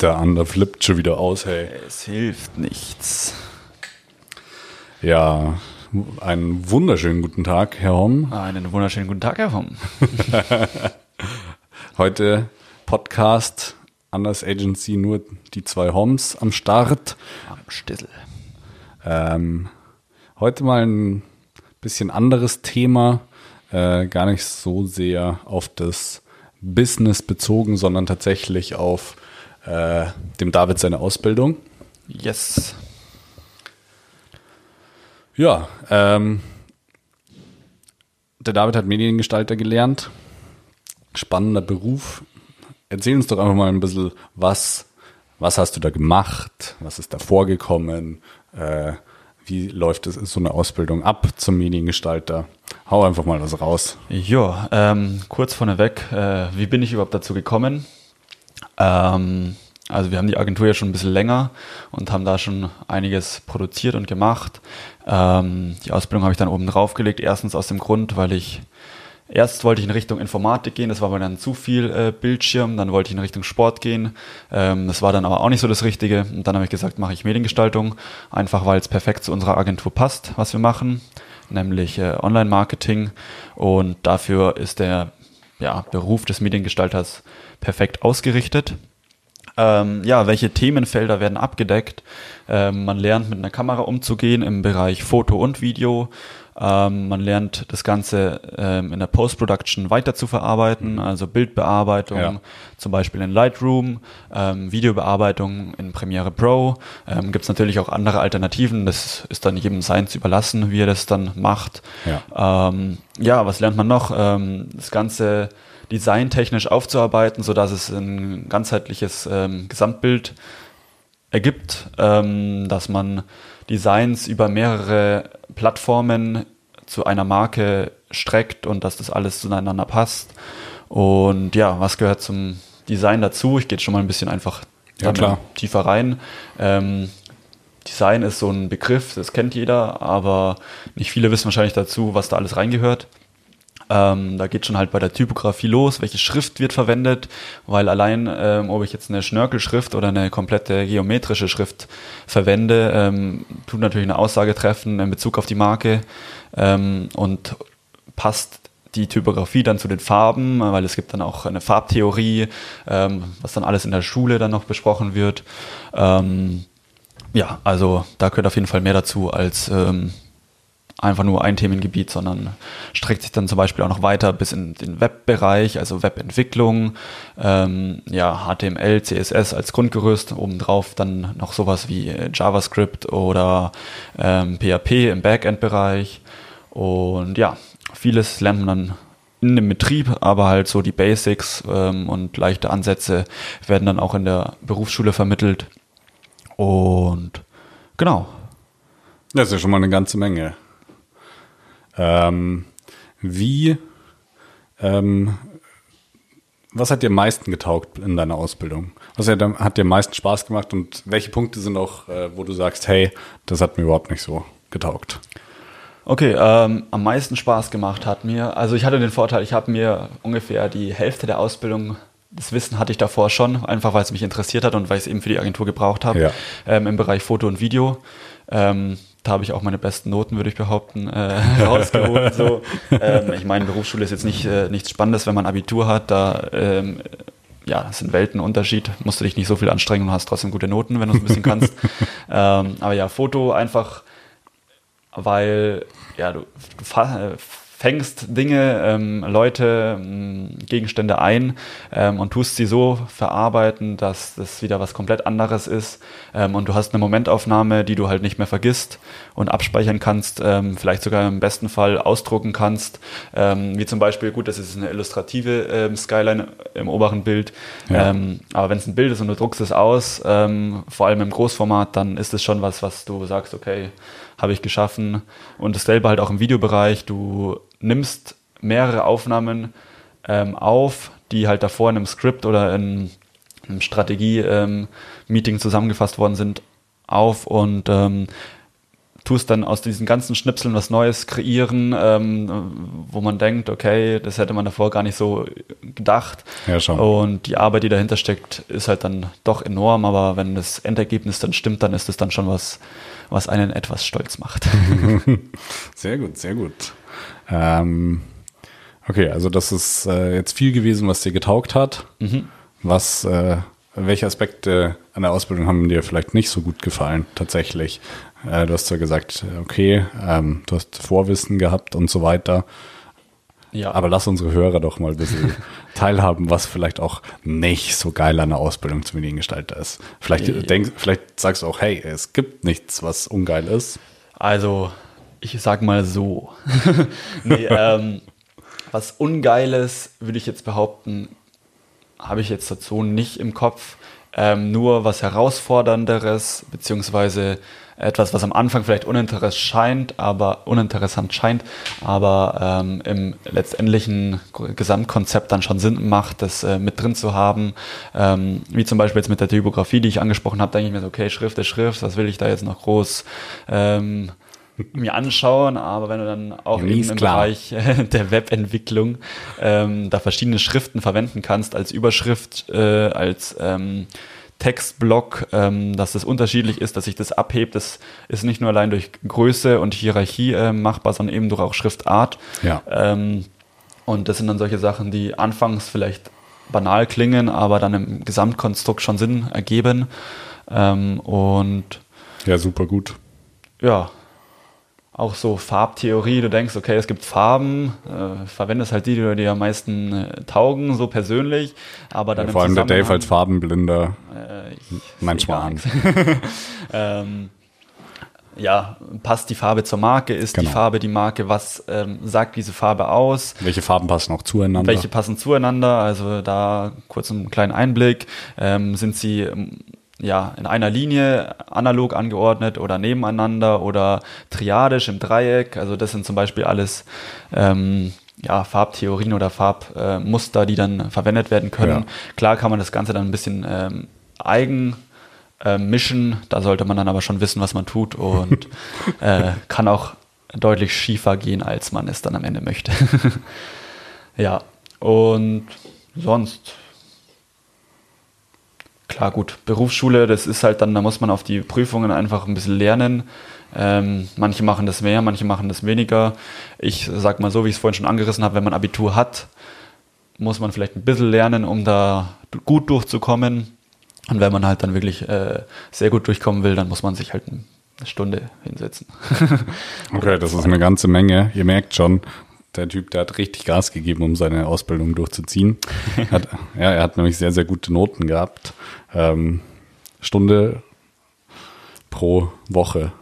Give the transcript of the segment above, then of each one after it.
Der andere flippt schon wieder aus, hey. Es hilft nichts. Ja, einen wunderschönen guten Tag, Herr Homm. Einen wunderschönen guten Tag, Herr Homm. Heute Podcast, Anders Agency, nur die zwei Homs am Start. Am Stissel. Ähm, heute mal ein bisschen anderes Thema, äh, gar nicht so sehr auf das Business bezogen, sondern tatsächlich auf äh, dem David seine Ausbildung. Yes. Ja, ähm, der David hat Mediengestalter gelernt. Spannender Beruf. Erzähl uns doch einfach mal ein bisschen, was, was hast du da gemacht? Was ist da vorgekommen? Äh, wie läuft es, so eine Ausbildung ab zum Mediengestalter? Hau einfach mal was raus. Ja, ähm, kurz vorneweg, äh, wie bin ich überhaupt dazu gekommen? Ähm, also wir haben die Agentur ja schon ein bisschen länger und haben da schon einiges produziert und gemacht. Ähm, die Ausbildung habe ich dann oben drauf gelegt. Erstens aus dem Grund, weil ich erst wollte ich in Richtung Informatik gehen, das war mir dann zu viel äh, Bildschirm. Dann wollte ich in Richtung Sport gehen. Ähm, das war dann aber auch nicht so das Richtige. Und dann habe ich gesagt, mache ich Mediengestaltung, einfach weil es perfekt zu unserer Agentur passt, was wir machen, nämlich äh, Online-Marketing. Und dafür ist der ja, Beruf des Mediengestalters perfekt ausgerichtet. Ähm, ja, welche Themenfelder werden abgedeckt? Ähm, man lernt mit einer Kamera umzugehen im Bereich Foto und Video. Ähm, man lernt das Ganze ähm, in der Post-Production weiter zu verarbeiten, also Bildbearbeitung, Ja. zum Beispiel in Lightroom, ähm, Videobearbeitung in Premiere Pro. Ähm, Gibt es natürlich auch andere Alternativen. Das ist dann jedem Seins überlassen, wie er das dann macht. Ja. Ähm, ja, was lernt man noch? Ähm, das Ganze designtechnisch aufzuarbeiten, sodass es ein ganzheitliches ähm, Gesamtbild ergibt, dass man Designs über mehrere Plattformen zu einer Marke streckt und dass das alles zueinander passt. Und ja, was gehört zum Design dazu? Ich gehe jetzt schon mal ein bisschen einfach Ja, tiefer rein. Ähm, Design ist so ein Begriff, das kennt jeder, aber nicht viele wissen wahrscheinlich dazu, was da alles reingehört. Ähm, da geht schon halt bei der Typografie los, welche Schrift wird verwendet, weil allein, ähm, ob ich jetzt eine Schnörkelschrift oder eine komplette geometrische Schrift verwende, ähm, tut natürlich eine Aussage treffen in Bezug auf die Marke ähm, und passt die Typografie dann zu den Farben, weil es gibt dann auch eine Farbtheorie, ähm, was dann alles in der Schule dann noch besprochen wird. Ähm, ja, also da gehört auf jeden Fall mehr dazu als ähm, einfach nur ein Themengebiet, sondern streckt sich dann zum Beispiel auch noch weiter bis in den Webbereich, also Webentwicklung, ähm, ja, HTML, CSS als Grundgerüst, obendrauf dann noch sowas wie äh, JavaScript oder ähm, PHP im Backend-Bereich. Und ja, vieles lernt man dann in dem Betrieb, aber halt so die Basics ähm, und leichte Ansätze werden dann auch in der Berufsschule vermittelt. Und genau, Das ist ja schon mal eine ganze Menge. Ähm, wie, ähm, was hat dir am meisten getaugt in deiner Ausbildung? Was hat, dir- hat dir am meisten Spaß gemacht und welche Punkte sind auch, äh, wo du sagst, hey, das hat mir überhaupt nicht so getaugt? Okay, ähm, am meisten Spaß gemacht hat mir, also ich hatte den Vorteil, ich habe mir ungefähr die Hälfte der Ausbildung, das Wissen hatte ich davor schon, einfach weil es mich interessiert hat und weil ich es eben für die Agentur gebraucht habe, Ja. ähm, im Bereich Foto und Video. Ähm, da habe ich auch meine besten Noten, würde ich behaupten, äh, rausgeholt. So. Ähm, ich meine, Berufsschule ist jetzt nicht äh, nichts Spannendes, wenn man Abitur hat. Da ähm, ja, das sind Weltenunterschied. Musst du dich nicht so viel anstrengen und hast trotzdem gute Noten, wenn du es ein bisschen kannst. ähm, aber ja, Foto einfach weil ja, du, du äh, fängst Dinge, ähm, Leute, ähm, Gegenstände ein ähm, und tust sie so verarbeiten, dass das wieder was komplett anderes ist ähm, und du hast eine Momentaufnahme, die du halt nicht mehr vergisst und abspeichern kannst, ähm, vielleicht sogar im besten Fall ausdrucken kannst, ähm, wie zum Beispiel, gut, das ist eine illustrative Skyline im oberen Bild, Ja. aber wenn es ein Bild ist und du druckst es aus, vor allem im Großformat, dann ist es schon was, was du sagst, okay, habe ich geschaffen. Und dasselbe halt auch im Videobereich. Du nimmst mehrere Aufnahmen ähm, auf, die halt davor in einem Skript oder in einem Strategie-Meeting zusammengefasst worden sind, auf und ähm, tust dann aus diesen ganzen Schnipseln was Neues kreieren, ähm, wo man denkt, okay, das hätte man davor gar nicht so gedacht. Ja, schon. Und die Arbeit, die dahinter steckt, ist halt dann doch enorm, aber wenn das Endergebnis dann stimmt, dann ist es dann schon was, was einen etwas stolz macht. sehr gut, sehr gut. Ähm, okay, also das ist äh, jetzt viel gewesen, was dir getaugt hat. Mhm. Was, äh, welche Aspekte an der Ausbildung haben dir vielleicht nicht so gut gefallen, tatsächlich? Äh, du hast ja gesagt, okay, ähm, du hast Vorwissen gehabt und so weiter. Ja. Aber lass unsere Hörer doch mal ein bisschen teilhaben, was vielleicht auch nicht so geil an der Ausbildung zum Mediengestalter ist. Vielleicht, äh, denk, vielleicht sagst du auch, hey, es gibt nichts, was ungeil ist. Also, ich sag mal so. nee, ähm, was Ungeiles, würde ich jetzt behaupten, habe ich jetzt dazu nicht im Kopf. Ähm, nur was Herausfordernderes, beziehungsweise etwas, was am Anfang vielleicht uninteressant scheint, aber uninteressant scheint, aber ähm, im letztendlichen Gesamtkonzept dann schon Sinn macht, das äh, mit drin zu haben. Ähm, wie zum Beispiel jetzt mit der Typografie, die ich angesprochen habe, denke ich mir so, okay, Schrift ist Schrift, was will ich da jetzt noch groß ähm, mir anschauen, aber wenn du dann auch ja, eben im klar. Bereich äh, der Webentwicklung ähm, da verschiedene Schriften verwenden kannst als Überschrift, äh, als ähm, Textblock, ähm, dass das unterschiedlich ist, dass sich das abhebt. Das ist nicht nur allein durch Größe und Hierarchie äh, machbar, sondern eben durch auch Schriftart. Ja. Ähm, und das sind dann solche Sachen, die anfangs vielleicht banal klingen, aber dann im Gesamtkonstrukt schon Sinn ergeben. Ähm, und ja, super gut. Ja, auch so Farbtheorie, du denkst, okay, es gibt Farben, äh, verwendest halt die, die dir am meisten äh, taugen, so persönlich, aber dann ja, Vor allem der Dave als Farbenblinder äh, manchmal an. ähm, ja, passt die Farbe zur Marke, ist genau. die Farbe die Marke, was ähm, sagt diese Farbe aus? Welche Farben passen auch zueinander? Welche passen zueinander? Also da kurz einen kleinen Einblick. Ähm, sind sie ja, in einer Linie analog angeordnet oder nebeneinander oder triadisch im Dreieck. Also das sind zum Beispiel alles ähm, ja, Farbtheorien oder Farbmuster, äh, die dann verwendet werden können. Ja. Klar kann man das Ganze dann ein bisschen ähm, eigen äh, mischen, da sollte man dann aber schon wissen, was man tut und äh, kann auch deutlich schiefer gehen, als man es dann am Ende möchte. ja, und sonst klar, gut, Berufsschule, das ist halt dann, da muss man auf die Prüfungen einfach ein bisschen lernen. Ähm, manche machen das mehr, manche machen das weniger. Ich sag mal so, wie ich es vorhin schon angerissen habe, wenn man Abitur hat, muss man vielleicht ein bisschen lernen, um da gut durchzukommen. Und wenn man halt dann wirklich äh, sehr gut durchkommen will, dann muss man sich halt eine Stunde hinsetzen. okay, das ist eine ganze Menge. Ihr merkt schon, der Typ, der hat richtig Gas gegeben, um seine Ausbildung durchzuziehen. hat, ja, er hat nämlich sehr, sehr gute Noten gehabt. Ähm, Stunde pro Woche.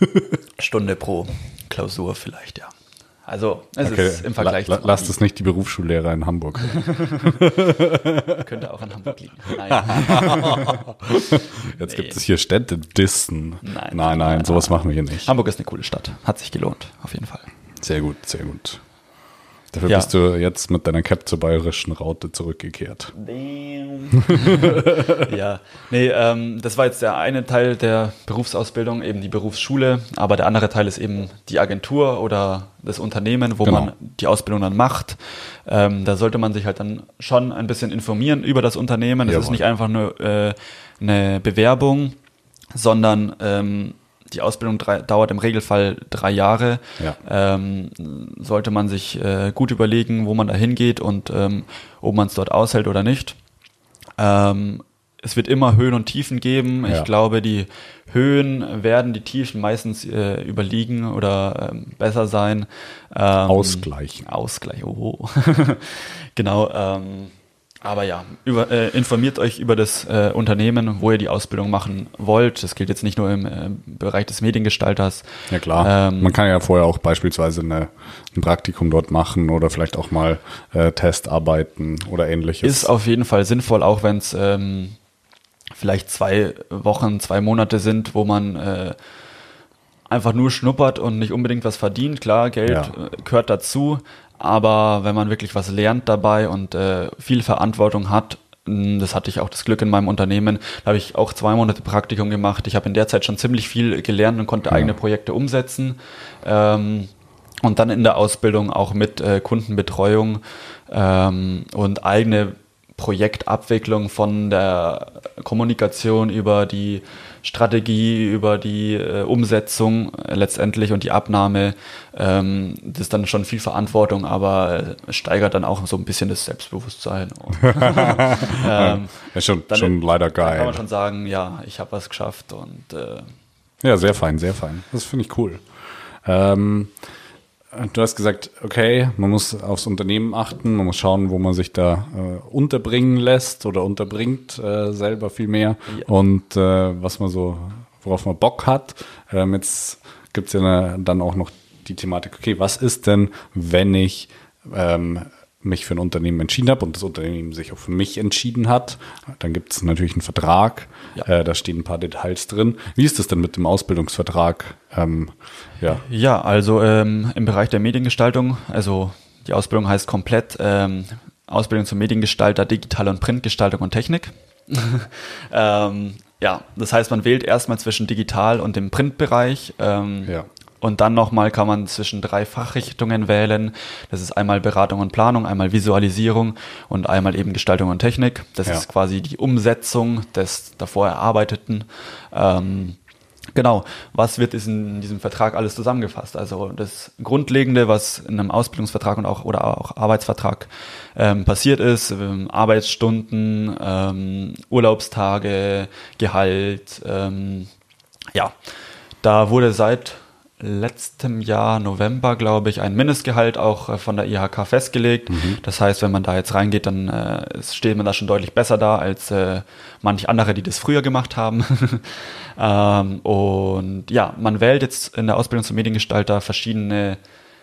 Stunde pro Klausur vielleicht, ja. Also es okay. ist im Vergleich La, la, Lasst es nicht die Berufsschullehrer in Hamburg. Könnte auch in Hamburg liegen. Nein. Jetzt nee. gibt es hier Städte Dissen. Nein, nein, nein, nein sowas machen wir hier nicht. Hamburg ist eine coole Stadt. Hat sich gelohnt, auf jeden Fall. Sehr gut, sehr gut. Dafür ja. bist du jetzt mit deiner Cap zur bayerischen Raute zurückgekehrt. ja, nee, ähm, das war jetzt der eine Teil der Berufsausbildung, eben die Berufsschule, aber der andere Teil ist eben die Agentur oder das Unternehmen, wo genau. man die Ausbildung dann macht. Ähm, da sollte man sich halt dann schon ein bisschen informieren über das Unternehmen. Es ist nicht einfach nur äh, eine Bewerbung, sondern ähm, die Ausbildung drei, dauert im Regelfall drei Jahre. Ja. Ähm, sollte man sich äh, gut überlegen, wo man da hingeht und ähm, ob man es dort aushält oder nicht. Ähm, es wird immer Höhen und Tiefen geben. Ja. Ich glaube, die Höhen werden die Tiefen meistens äh, überliegen oder ähm, besser sein. Ähm, Ausgleichen. Ausgleich, oh. genau. Ähm, aber ja, über, äh, informiert euch über das äh, Unternehmen, wo ihr die Ausbildung machen wollt. Das gilt jetzt nicht nur im äh, Bereich des Mediengestalters. Ja klar. Ähm, Man kann ja vorher auch beispielsweise eine, ein Praktikum dort machen oder vielleicht auch mal äh, Testarbeiten oder ähnliches. Ist auf jeden Fall sinnvoll, auch wenn es ähm, vielleicht zwei Wochen, zwei Monate sind, wo man äh, einfach nur schnuppert und nicht unbedingt was verdient. Klar, Geld ja. Äh, gehört dazu, aber wenn man wirklich was lernt dabei und äh, viel Verantwortung hat, Das hatte ich auch das Glück in meinem Unternehmen. Da habe ich auch zwei Monate Praktikum gemacht. Ich habe in der Zeit schon ziemlich viel gelernt und konnte ja. eigene Projekte umsetzen. Ähm, und dann in der Ausbildung auch mit äh, Kundenbetreuung ähm, und eigene Projektabwicklung von der Kommunikation über die Strategie, über die äh, Umsetzung äh, letztendlich und die Abnahme. Ähm, das ist dann schon viel Verantwortung, aber steigert dann auch so ein bisschen das Selbstbewusstsein. Ähm, ja, schon, dann, schon leider geil. Kann man schon sagen, ja, ich habe was geschafft und äh, ja, sehr fein, sehr fein. Das finde ich cool. Ähm, Du hast gesagt, okay, man muss aufs Unternehmen achten, man muss schauen, wo man sich da äh, unterbringen lässt oder unterbringt äh, selber viel mehr ja. und äh, was man so, worauf man Bock hat. Ähm, jetzt gibt es ja eine, dann auch noch die Thematik, okay, was ist denn, wenn ich ähm, mich für ein Unternehmen entschieden habe und das Unternehmen sich auch für mich entschieden hat, dann gibt es natürlich einen Vertrag, ja. äh, da stehen ein paar Details drin. Wie ist es denn mit dem Ausbildungsvertrag? Ähm, ja. ja, also ähm, im Bereich der Mediengestaltung, also die Ausbildung heißt komplett ähm, Ausbildung zum Mediengestalter, digitale und Printgestaltung und Technik. Ähm, ja, das heißt, man wählt erstmal zwischen digital und dem Printbereich. Ähm, ja. Und dann nochmal kann man zwischen drei Fachrichtungen wählen. Das ist einmal Beratung und Planung, einmal Visualisierung und einmal eben Gestaltung und Technik. Das ja. ist quasi die Umsetzung des davor Erarbeiteten. Ähm, Genau, was wird in diesem Vertrag alles zusammengefasst? Also das Grundlegende, was in einem Ausbildungsvertrag und auch oder auch Arbeitsvertrag ähm, passiert ist, ähm, Arbeitsstunden, ähm, Urlaubstage, Gehalt, ähm, ja, da wurde seit letztem Jahr November, glaube ich, ein Mindestgehalt auch äh, von der IHK festgelegt. Mhm. Das heißt, wenn man da jetzt reingeht, dann äh, steht man da schon deutlich besser da als äh, manch andere, die das früher gemacht haben. ähm, und ja, man wählt jetzt in der Ausbildung zum Mediengestalter verschiedene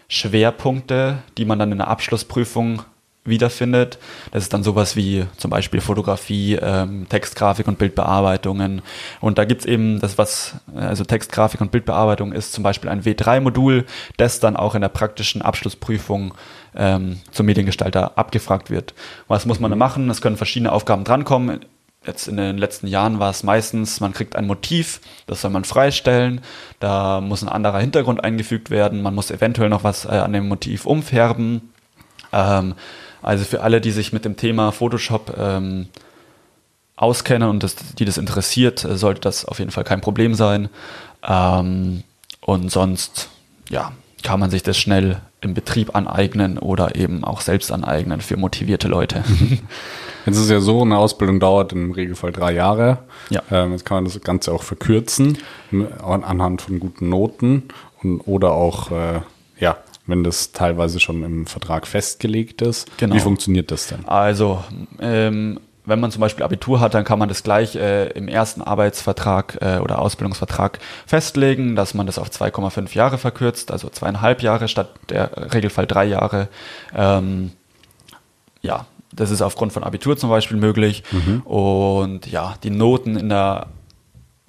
Schwerpunkte, die man dann in der Abschlussprüfung wiederfindet. Das ist dann sowas wie zum Beispiel Fotografie, ähm, Textgrafik und Bildbearbeitungen. Und da gibt's eben das, was, also Textgrafik und Bildbearbeitung ist zum Beispiel ein W3-Modul, das dann auch in der praktischen Abschlussprüfung ähm, zum Mediengestalter abgefragt wird. Was muss man da machen? Es können verschiedene Aufgaben drankommen. Jetzt in den letzten Jahren war es meistens, man kriegt ein Motiv, das soll man freistellen, da muss ein anderer Hintergrund eingefügt werden, man muss eventuell noch was äh, an dem Motiv umfärben. Ähm, also für alle, die sich mit dem Thema Photoshop ähm, auskennen und das, die das interessiert, äh, sollte das auf jeden Fall kein Problem sein. Ähm, und sonst, ja, kann man sich das schnell im Betrieb aneignen oder eben auch selbst aneignen für motivierte Leute. Jetzt ist es ja so, eine Ausbildung dauert im Regelfall drei Jahre. Ja. Ähm, jetzt kann man das Ganze auch verkürzen anhand von guten Noten und, oder auch äh, ja, wenn das teilweise schon im Vertrag festgelegt ist. Genau. Wie funktioniert das denn? Also, ähm, wenn man zum Beispiel Abitur hat, dann kann man das gleich äh, im ersten Arbeitsvertrag äh, oder Ausbildungsvertrag festlegen, dass man das auf 2,5 Jahre verkürzt, also zweieinhalb Jahre statt der Regelfall drei Jahre. Ähm, ja, das ist aufgrund von Abitur zum Beispiel möglich. Mhm. Und ja, die Noten in der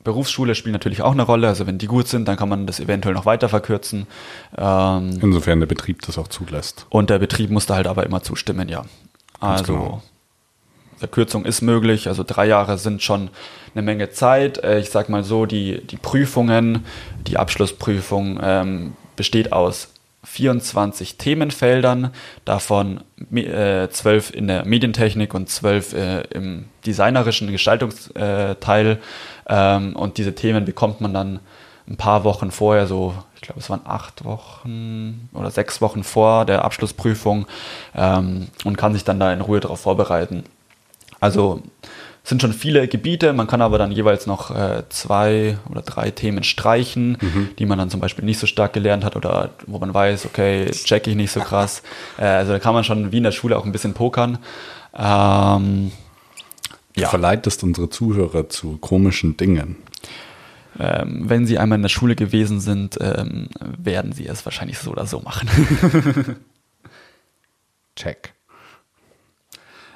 Berufsschule spielt natürlich auch eine Rolle. Also wenn die gut sind, dann kann man das eventuell noch weiter verkürzen. Ähm, Insofern der Betrieb das auch zulässt. Und der Betrieb muss da halt aber immer zustimmen, ja. Also genau. Verkürzung ist möglich. Also drei Jahre sind schon eine Menge Zeit. Äh, ich sag mal so, die, die Prüfungen, die Abschlussprüfung ähm, besteht aus 24 Themenfeldern, davon äh, 12 in der Medientechnik und 12 äh, im designerischen Gestaltungsteil. Ähm, und diese Themen bekommt man dann ein paar Wochen vorher, so ich glaube es waren acht Wochen oder sechs Wochen vor der Abschlussprüfung ähm, und kann sich dann da in Ruhe darauf vorbereiten. Also sind schon viele Gebiete, man kann aber dann jeweils noch äh, zwei oder drei Themen streichen, mhm. die man dann zum Beispiel nicht so stark gelernt hat oder wo man weiß, okay, check ich nicht so krass. Äh, also da kann man schon wie in der Schule auch ein bisschen pokern. Ähm, ja. Du verleitest unsere Zuhörer zu komischen Dingen. Ähm, wenn sie einmal in der Schule gewesen sind, ähm, werden sie es wahrscheinlich so oder so machen. Check.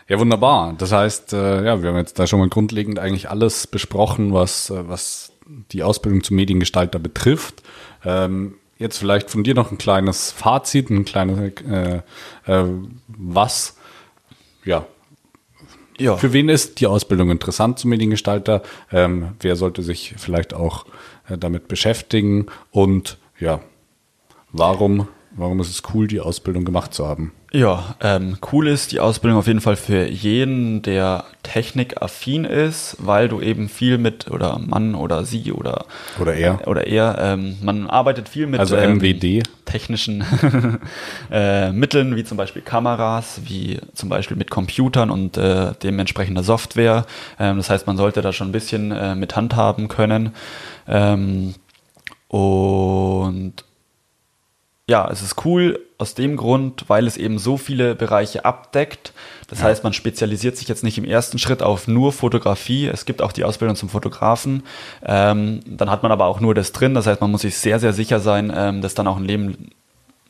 Ja, wunderbar. Das heißt, äh, ja, wir haben jetzt da schon mal grundlegend eigentlich alles besprochen, was, äh, was die Ausbildung zum Mediengestalter betrifft. Ähm, jetzt vielleicht von dir noch ein kleines Fazit, ein kleines, äh, äh, was, ja, Ja. Für wen ist die Ausbildung interessant zum Mediengestalter? Ähm, wer sollte sich vielleicht auch äh, damit beschäftigen? Und ja, warum, warum ist es cool, die Ausbildung gemacht zu haben? Ja, ähm, cool ist die Ausbildung auf jeden Fall für jeden, der technikaffin ist, weil du eben viel mit, oder Mann oder sie oder, Oder er? oder er, ähm, man arbeitet viel mit Also ähm, MWD. technischen äh, Mitteln, wie zum Beispiel Kameras, wie zum Beispiel mit Computern und äh, dementsprechender Software. Ähm, das heißt, man sollte da schon ein bisschen äh, mit handhaben können. Ähm, und ja, es ist cool aus dem Grund, weil es eben so viele Bereiche abdeckt. Das heißt, man spezialisiert sich jetzt nicht im ersten Schritt auf nur Fotografie. Es gibt auch die Ausbildung zum Fotografen. Ähm, dann hat man aber auch nur das drin. Das heißt, man muss sich sehr, sehr sicher sein, ähm, das dann auch ein Leben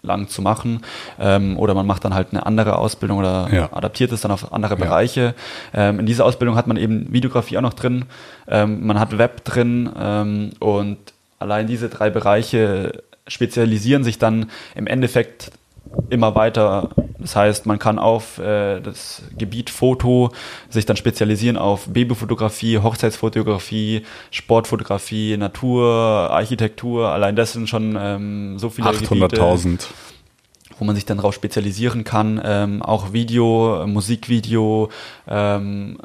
lang zu machen. Ähm, oder man macht dann halt eine andere Ausbildung oder Ja. adaptiert es dann auf andere Bereiche. Ähm, in dieser Ausbildung hat man eben Videografie auch noch drin. Ähm, man hat Web drin ähm, und allein diese drei Bereiche spezialisieren sich dann im Endeffekt immer weiter. Das heißt, man kann auf äh, das Gebiet Foto sich dann spezialisieren auf Babyfotografie, Hochzeitsfotografie, Sportfotografie, Natur, Architektur. Allein das sind schon ähm, so viele Gebiete 800.000. wo man sich dann darauf spezialisieren kann. Ähm, auch Video, Musikvideo, ähm,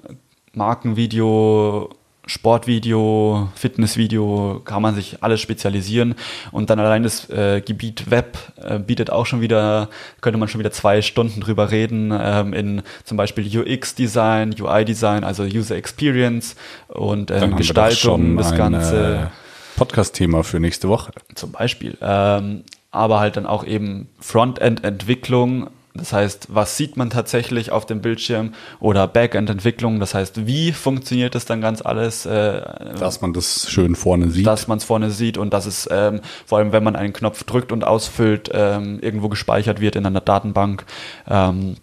Markenvideo, Sportvideo, Fitnessvideo, kann man sich alles spezialisieren. Und dann allein das äh, Gebiet Web äh, bietet auch schon wieder, könnte man schon wieder zwei Stunden drüber reden, ähm, in zum Beispiel UX-Design, UI-Design, also User Experience und Dann ähm, Gestaltung, das ein, Ganze. äh, Podcast-Thema für nächste Woche. Zum Beispiel. Ähm, aber halt dann auch eben Frontend-Entwicklung. Das heißt, was sieht man tatsächlich auf dem Bildschirm oder Backend-Entwicklung? Das heißt, wie funktioniert das dann ganz alles, äh, Dass man das schön vorne sieht. dass man es vorne sieht und dass es ähm, vor allem, wenn man einen Knopf drückt und ausfüllt, ähm, irgendwo gespeichert wird in einer Datenbank ähm,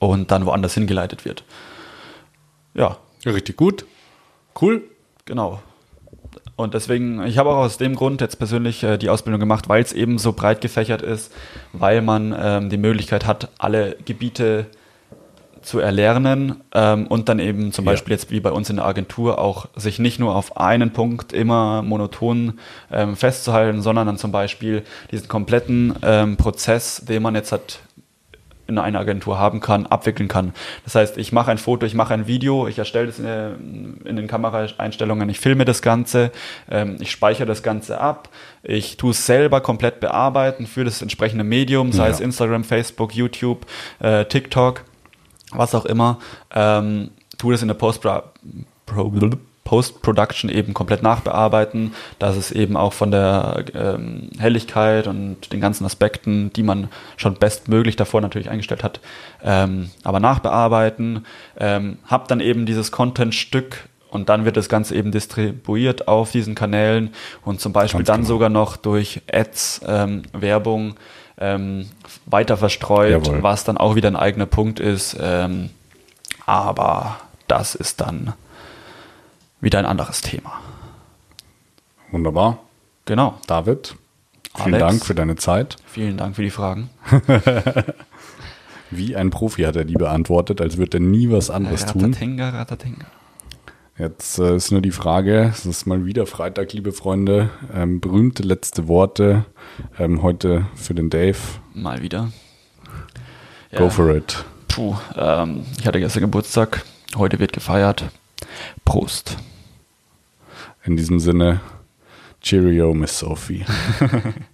und dann woanders hingeleitet wird. Ja, Richtig gut. Cool. Genau. Und deswegen, ich habe auch aus dem Grund jetzt persönlich äh, die Ausbildung gemacht, weil es eben so breit gefächert ist, weil man ähm, die Möglichkeit hat, alle Gebiete zu erlernen ähm, und dann eben zum Ja. Beispiel jetzt wie bei uns in der Agentur auch sich nicht nur auf einen Punkt immer monoton ähm, festzuhalten, sondern dann zum Beispiel diesen kompletten ähm, Prozess, den man jetzt hat in einer Agentur haben kann, abwickeln kann. Das heißt, ich mache ein Foto, ich mache ein Video, ich erstelle es in, in den Kameraeinstellungen, ich filme das Ganze, ähm, ich speichere das Ganze ab, ich tue es selber komplett bearbeiten für das entsprechende Medium, sei Ja. es Instagram, Facebook, YouTube, äh, TikTok, was auch immer, ähm, tue das in der Post Post-Production eben komplett nachbearbeiten, dass es eben auch von der ähm, Helligkeit und den ganzen Aspekten, die man schon bestmöglich davor natürlich eingestellt hat, ähm, aber nachbearbeiten, ähm, hab dann eben dieses Content-Stück und dann wird das Ganze eben distribuiert auf diesen Kanälen und zum Beispiel Ganz dann genau. sogar noch durch Ads, ähm, Werbung ähm, weiter verstreut, Jawohl. was dann auch wieder ein eigener Punkt ist. Ähm, aber das ist dann wieder ein anderes Thema. Wunderbar. Genau. David, vielen Alex. Dank für deine Zeit. Vielen Dank für die Fragen. Wie ein Profi hat er die beantwortet, als würde er nie was anderes tun. Ratatinga, Ratatinga. Jetzt äh, ist nur die Frage, es ist mal wieder Freitag, liebe Freunde. Ähm, berühmte letzte Worte ähm, heute für den Dave. Mal wieder. Go for it. Puh, ähm, ich hatte gestern Geburtstag. Heute wird gefeiert. Prost. In diesem Sinne, Cheerio, Miss Sophie.